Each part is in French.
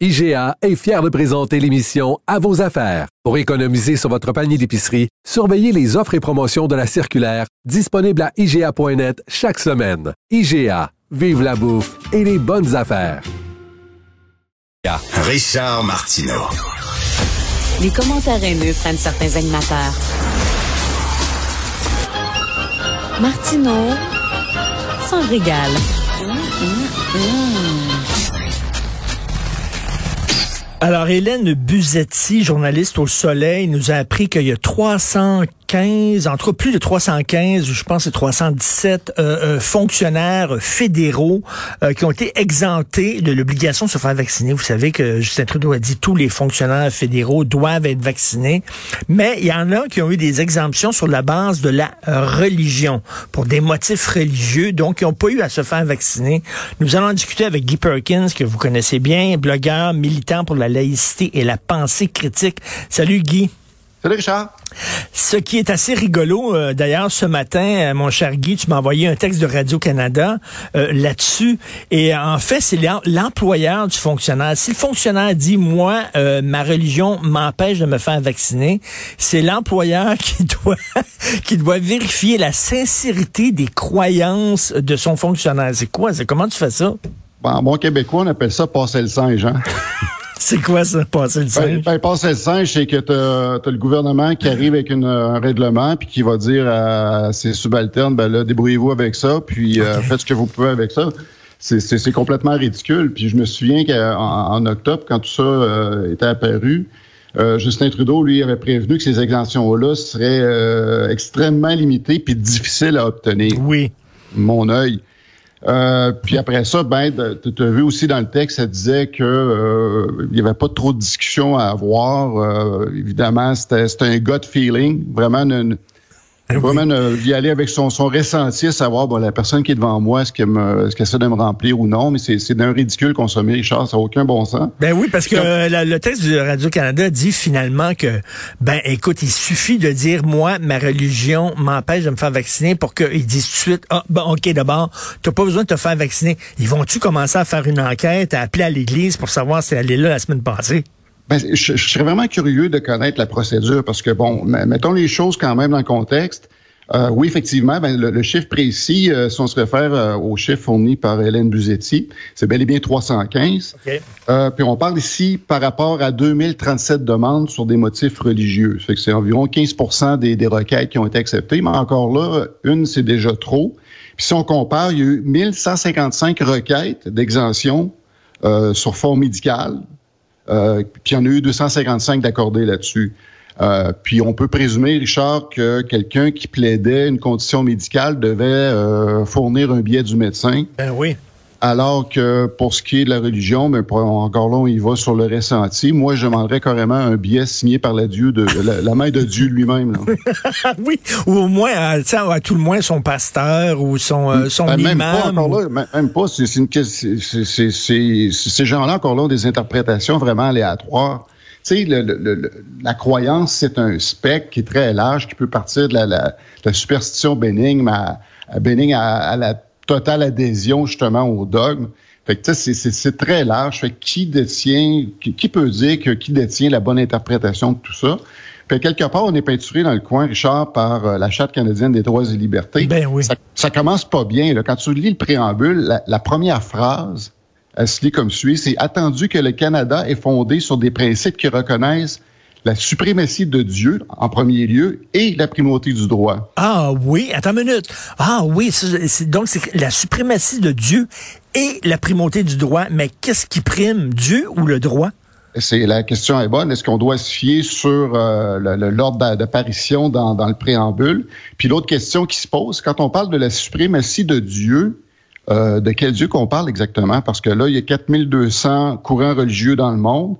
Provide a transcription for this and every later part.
IGA est fier de présenter l'émission À vos affaires. Pour économiser sur votre panier d'épicerie, surveillez les offres et promotions de la circulaire disponible à IGA.net chaque semaine. IGA, vive la bouffe et les bonnes affaires. Richard Martineau. Les commentaires haineux prennent certains animateurs. Martineau s'en régale. Alors, Hélène Buzetti, journaliste au Soleil, nous a appris qu'il y a 315, entre plus de 315, je pense c'est 317 euh, euh, fonctionnaires fédéraux euh, qui ont été exemptés de l'obligation de se faire vacciner. Vous savez que Justin Trudeau a dit tous les fonctionnaires fédéraux doivent être vaccinés, mais il y en a qui ont eu des exemptions sur la base de la religion, pour des motifs religieux, donc ils n'ont pas eu à se faire vacciner. Nous allons discuter avec Guy Perkins, que vous connaissez bien, blogueur, militant pour la laïcité et la pensée critique. Salut Guy. Salut Richard. Ce qui est assez rigolo, euh, d'ailleurs, ce matin, euh, mon cher Guy, tu m'as envoyé un texte de Radio-Canada euh, là-dessus. Et en fait, c'est l'employeur du fonctionnaire. Si le fonctionnaire dit, moi, ma religion m'empêche de me faire vacciner, c'est l'employeur qui doit, qui doit vérifier la sincérité des croyances de son fonctionnaire. C'est quoi? C'est comment tu fais ça? en bon québécois, on appelle ça passer le singe, hein? C'est quoi ça, passer le singe? Ben, ben passer le singe, c'est que tu as, le gouvernement qui arrive avec un règlement puis qui va dire à, ses subalternes, ben là, débrouillez-vous avec ça, puis euh, faites ce que vous pouvez avec ça. C'est complètement ridicule. Puis je me souviens qu'en en octobre, quand tout ça euh, était apparu, euh, Justin Trudeau, lui, avait prévenu que ces exemptions-là seraient extrêmement limitées puis difficiles à obtenir. Oui. Mon œil. Euh, puis après ça, ben, tu as vu aussi dans le texte, ça disait que euh, il y avait pas trop de discussion à avoir. Euh, évidemment, c'était un gut feeling, vraiment une, ah Vraiment euh, y aller avec son, son ressenti, savoir bon, la personne qui est devant moi, est-ce qu'elle est essaie de me remplir ou non, mais c'est d'un ridicule consommer, Richard, ça n'a aucun bon sens. Ben oui, parce que le texte de Radio-Canada dit finalement que, ben écoute, il suffit de dire, moi, ma religion m'empêche de me faire vacciner pour qu'ils disent tout de suite, ah, ben ok, d'abord, t'as pas besoin de te faire vacciner. Ils vont-tu commencer à faire une enquête, à appeler à l'église pour savoir si elle est là la semaine passée? Ben, je, serais vraiment curieux de connaître la procédure parce que, bon, mettons les choses quand même dans le contexte. Euh, oui, effectivement, ben, le, chiffre précis, euh, si on se réfère euh, au chiffre fourni par Hélène Buzetti, c'est bel et bien 315. puis on parle ici par rapport à 2037 demandes sur des motifs religieux. Fait que c'est environ 15 des, des requêtes qui ont été acceptées, mais encore là, une, c'est déjà trop. Puis si on compare, il y a eu 1155 requêtes d'exemption sur fond médical, euh, puis il y en a eu 255 d'accordés là-dessus. Euh, puis on peut présumer, Richard, que quelqu'un qui plaidait une condition médicale devait euh, fournir un billet du médecin. Ben oui. Alors que pour ce qui est de la religion, mais ben, encore là, on y va sur le ressenti. Moi, je demanderais carrément un billet signé par la, Dieu de, la, main de Dieu lui-même. oui, ou au moins, à, à, tout le moins, son pasteur ou son, euh, son ben, même Pas encore là, même pas. C'est, ces gens-là, encore là, ont des interprétations vraiment aléatoires. Tu sais, le, la croyance, c'est un spectre qui est très large, qui peut partir de la, la, superstition bénigne à, bénigne à la totale adhésion justement au dogme. Fait que c'est très large. Fait qui détient, qui, peut dire que qui détient la bonne interprétation de tout ça? Fait quelque part, on est peinturé dans le coin, Richard, par euh, la Charte canadienne des droits et libertés. Ben oui. Ça, commence pas bien. Là. Quand tu lis le préambule, la, première phrase, elle se lit comme suit, c'est attendu que le Canada est fondé sur des principes qui reconnaissent la suprématie de Dieu en premier lieu et la primauté du droit. Ah oui, attends une minute. Ah oui, donc c'est la suprématie de Dieu et la primauté du droit. Mais qu'est-ce qui prime, Dieu ou le droit? C'est la question est bonne. Est-ce qu'on doit se fier sur euh, l'ordre d'apparition dans, dans, le préambule? Puis l'autre question qui se pose, quand on parle de la suprématie de Dieu, euh, de quel Dieu qu'on parle exactement? Parce que là, il y a 4200 courants religieux dans le monde.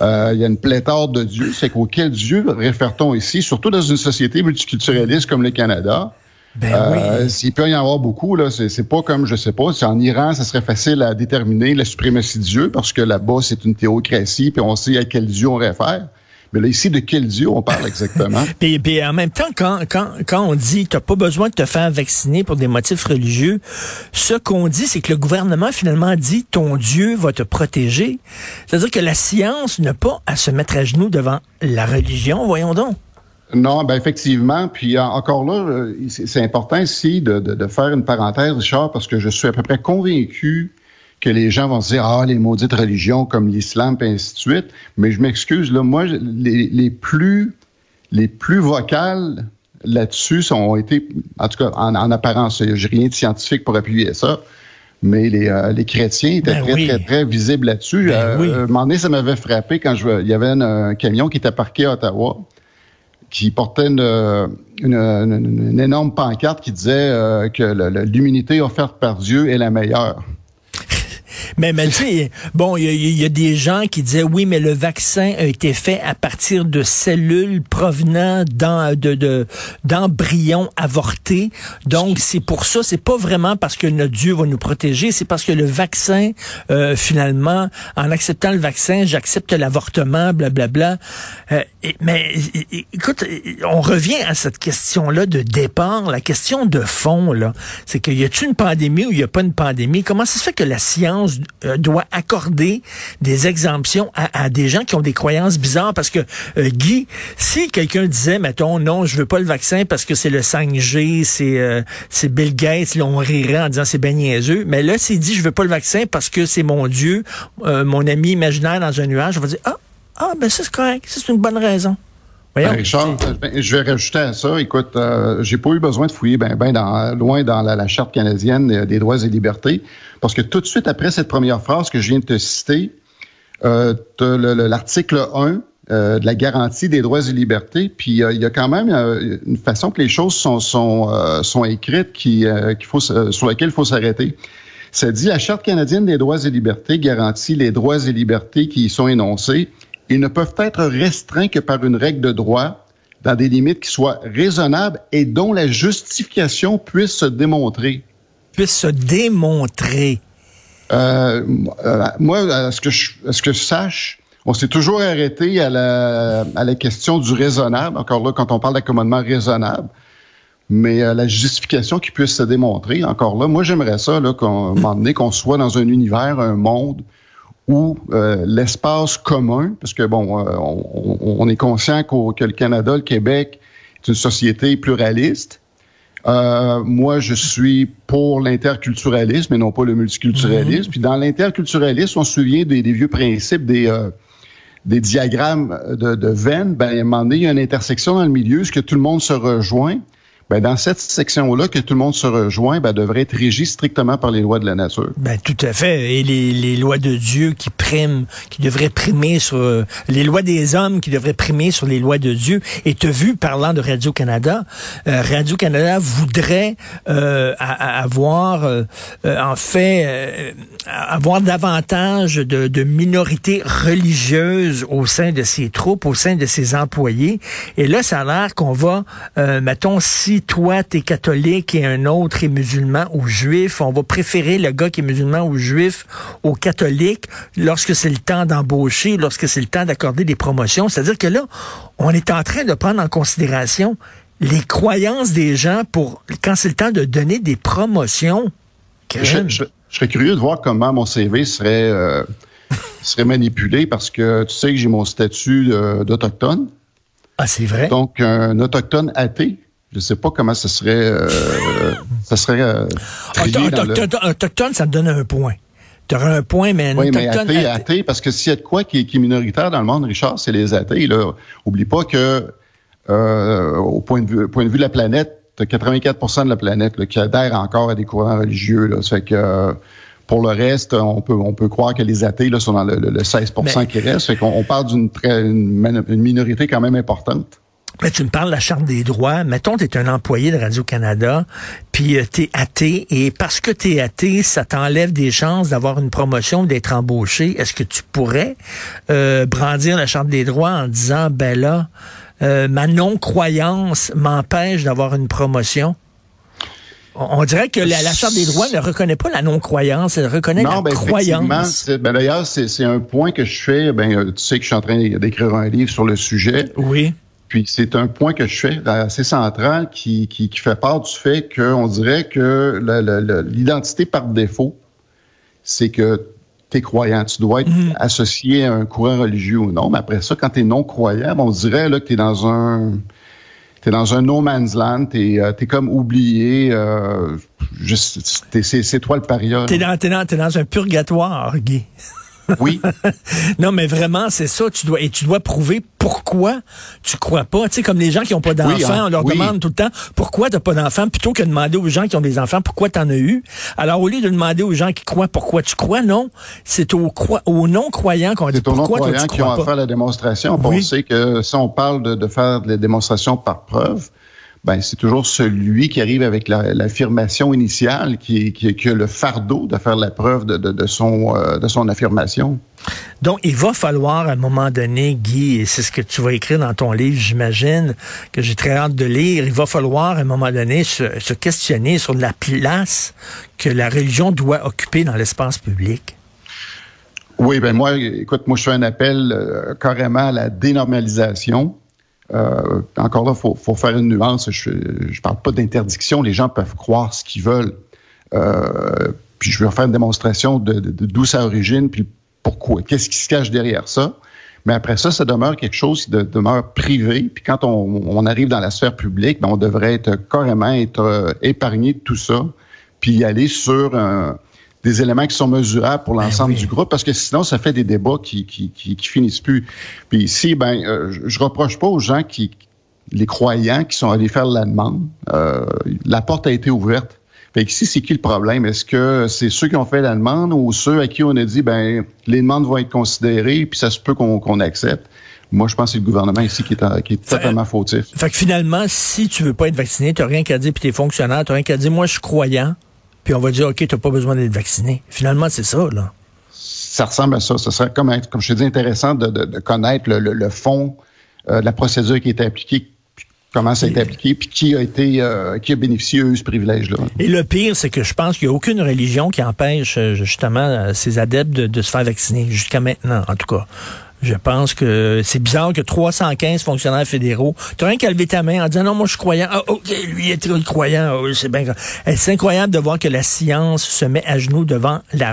Euh, il y a une pléthore de dieux. C'est qu'auquel Dieu réfère-t-on ici, surtout dans une société multiculturaliste comme le Canada? Ben Euh, oui. S'il peut y en avoir beaucoup, là, c'est c'est pas comme, je sais pas, si en Iran, ça serait facile à déterminer la suprématie de Dieu, parce que là-bas, c'est une théocratie, puis on sait à quel Dieu on réfère. Mais là, ici, de quel Dieu on parle exactement? Puis, puis en même temps, quand, quand, quand on dit t'as pas besoin de te faire vacciner pour des motifs religieux, ce qu'on dit, c'est que le gouvernement finalement dit ton Dieu va te protéger. C'est-à-dire que la science n'a pas à se mettre à genoux devant la religion, voyons donc. Non, ben effectivement. Puis en- encore là, euh, c'est c'est important ici de, de, de faire une parenthèse, Richard, parce que je suis à peu près convaincu que les gens vont se dire ah les maudites religions comme l'islam et ainsi de suite. Mais je m'excuse là, moi les, les plus les plus vocales là-dessus ont été, en tout cas en, en apparence, j'ai rien de scientifique pour appuyer ça. Mais les, euh, les chrétiens étaient Ben très, oui. très, très visibles là-dessus. Ben oui. Euh, un moment donné, ça m'avait frappé quand je, il y avait un, un camion qui était parqué à Ottawa qui portait une, une, une- une énorme pancarte qui disait euh, que l'immunité offerte par Dieu est la meilleure. Mais, mais tu bon, il y, y a des gens qui disaient oui, mais le vaccin a été fait à partir de cellules provenant d'en- de, de, d'embryons avortés. Donc, c'est pour ça, c'est pas vraiment parce que notre Dieu va nous protéger, c'est parce que le vaccin, euh, finalement, en acceptant le vaccin, j'accepte l'avortement, blablabla. Euh, mais écoute, on revient à cette question-là de départ, la question de fond, là, c'est qu'il y a-t-il une pandémie ou il n'y a pas une pandémie? Comment ça se fait que la science euh, doit accorder des exemptions à, des gens qui ont des croyances bizarres? Parce que, euh, Guy, si quelqu'un disait, mettons, non, je veux pas le vaccin parce que c'est le 5G, c'est euh, c'est Bill Gates, là, on rirait en disant c'est ben niaiseux. Mais là, s'il dit, je veux pas le vaccin parce que c'est mon Dieu, euh, mon ami imaginaire dans un nuage, on va dire, ah, ah, ben c'est correct, c'est une bonne raison. Ben, Richard, euh, ben, je vais rajouter à ça. Écoute, euh, j'ai pas eu besoin de fouiller ben, ben dans, loin dans la, la charte canadienne euh, des droits et libertés, parce que tout de suite après cette première phrase que je viens de te citer, euh, l'article 1 euh, de la garantie des droits et libertés, puis euh, il y a quand même euh, une façon que les choses sont sont, sont écrites qui faut sur laquelle il faut s'arrêter. Ça dit la Charte canadienne des droits et libertés garantit les droits et libertés qui y sont énoncés. Ils ne peuvent être restreints que par une règle de droit dans des limites qui soient raisonnables et dont la justification puisse se démontrer. puisse se démontrer. Euh, euh, moi, à ce que je, à ce que je sache, on s'est toujours arrêté à la, à la question du raisonnable. Encore là, quand on parle d'accommodement raisonnable, mais euh, la justification qui puisse se démontrer. Encore là, moi, j'aimerais ça, là, qu'on, moment donné, qu'on soit dans un univers, un monde où euh, l'espace commun, parce que bon, euh, on, on- est conscient qu'au- que le Canada, le Québec, est une société pluraliste. Euh, moi, je suis pour l'interculturalisme et non pas le multiculturalisme. Puis dans l'interculturalisme, on se souvient des, des vieux principes des, euh, des diagrammes de, de veines. Ben, à un moment donné, il y a une intersection dans le milieu, est-ce que tout le monde se rejoint? Ben, dans cette section-là, que tout le monde se rejoint, ben, devrait être régi strictement par les lois de la nature. Ben tout à fait. Et les, les lois de Dieu qui priment, qui devraient primer sur euh, les lois des hommes qui devraient primer sur les lois de Dieu. Et tu vu, parlant de Radio Canada, euh, Radio Canada voudrait euh, avoir, euh, euh, en fait, euh, avoir davantage de, de minorités religieuses au sein de ses troupes, au sein de ses employés. Et là, ça a l'air qu'on va, mettons, si toi, t'es catholique et un autre est musulman ou juif, on va préférer le gars qui est musulman ou juif au catholique lorsque c'est le temps d'embaucher, lorsque c'est le temps d'accorder des promotions. C'est-à-dire que là, on est en train de prendre en considération les croyances des gens pour quand c'est le temps de donner des promotions. Je, Crème. je- je serais curieux de voir comment mon CV serait, euh, serait manipulé parce que tu sais que j'ai mon statut euh, d'Autochtone. Ah, c'est vrai? Donc, un Autochtone athée, je ne sais pas comment ça serait, euh, ça serait euh, autochtone, ça te donne un point. Tu auras un point, mais un Oui, mais athée, athée- parce que s'il y a de quoi qui est, qui est minoritaire dans le monde, Richard, c'est les athées. Là. Oublie pas que, euh, au point de, vue, point de vue de la planète, t'as 84% de la planète là, qui adhère encore à des courants religieux. Là. Ça fait que, euh, pour le reste, on peut, on peut croire que les athées là, sont dans le, le- le 16 Mais- qui reste. Fait qu'on on parle d'une très- une, une minorité quand même importante. Mais tu me parles de la Charte des droits. Mettons, tu es un employé de Radio-Canada, puis tu es athée, et parce que tu es athée, ça t'enlève des chances d'avoir une promotion, d'être embauché. Est-ce que tu pourrais euh, brandir la Charte des droits en disant, ben là, euh, ma non-croyance m'empêche d'avoir une promotion? On dirait que la, Charte des droits ne reconnaît pas la non-croyance, elle reconnaît la ben, croyance. Ben D'ailleurs, c'est un point que je fais. Ben, tu sais que je suis en train d'écrire un livre sur le sujet. Oui. Puis c'est un point que je fais assez central qui, qui, qui fait part du fait qu'on dirait que l'identité par défaut, c'est que tu es croyant. Tu dois être mhm. associé à un courant religieux ou non. Mais après ça, quand tu es non-croyant, on dirait là, que tu es dans un t'es dans un no man's land, t'es euh, es comme oublié. Euh, c'est toi le paria. T'es dans, dans, dans un purgatoire, Guy. Oui. non, mais vraiment, c'est ça. Tu dois, et tu dois prouver pourquoi tu crois pas. Tu sais, comme les gens qui n'ont pas d'enfants, hein. on leur demande tout le temps pourquoi tu n'as pas d'enfants, plutôt que de demander aux gens qui ont des enfants pourquoi tu en as eu? Alors, au lieu de demander aux gens qui croient pourquoi tu crois, non, c'est aux, aux non-croyants qu'on dit pourquoi tu crois C'est aux non-croyants qui ont à faire la démonstration. On sait que si on parle de, de faire des démonstrations par preuve, ben, c'est toujours celui qui arrive avec l'affirmation initiale qui, qui, a le fardeau de faire la preuve de, de, son, euh, de son affirmation. Donc, il va falloir à un moment donné, Guy, et c'est ce que tu vas écrire dans ton livre, j'imagine, que j'ai très hâte de lire, il va falloir à un moment donné se, se questionner sur la place que la religion doit occuper dans l'espace public. Oui, ben moi, écoute, moi je fais un appel euh, carrément à la dénormalisation euh, encore là, faut, faut faire une nuance. Je ne parle pas d'interdiction. Les gens peuvent croire ce qu'ils veulent. Euh, puis je vais faire une démonstration de, d'où ça origine, puis pourquoi, qu'est-ce qui se cache derrière ça. Mais après ça, ça demeure quelque chose qui demeure privé. Puis quand on, on, arrive dans la sphère publique, ben on devrait être carrément être euh, épargné de tout ça, puis aller sur un, des éléments qui sont mesurables pour ben l'ensemble du groupe, parce que sinon, ça fait des débats qui, qui, qui, finissent plus. Puis ici, ben, euh, je, reproche pas aux gens qui, les croyants qui sont allés faire la demande. Euh, la porte a été ouverte. Fait ici, c'est qui le problème? Est-ce que c'est ceux qui ont fait la demande ou ceux à qui on a dit, ben, les demandes vont être considérées, puis ça se peut qu'on accepte? Moi, je pense que c'est le gouvernement ici qui est, qui est totalement fautif. Fait que finalement, si tu veux pas être vacciné, tu n'as rien qu'à dire, puis t'es fonctionnaire, tu rien qu'à dire, moi, je suis croyant, puis on va dire, OK, tu n'as pas besoin d'être vacciné. Finalement, c'est ça, là. Ça ressemble à ça. Ce serait, comme, comme je te dis, intéressant de, connaître le, fond euh, de la procédure qui est appliquée, comment ça a été appliqué, puis qui a été euh, qui a bénéficié de ce privilège-là. Et le pire, c'est que je pense qu'il n'y a aucune religion qui empêche euh, justement ses adeptes de se faire vacciner, jusqu'à maintenant, en tout cas. Je pense que c'est bizarre que 315 fonctionnaires fédéraux, tu as rien qu'à lever ta main en disant non, moi je suis croyant. Ah, OK, lui est croyant. Oh, c'est bien C'est incroyable de voir que la science se met à genoux devant la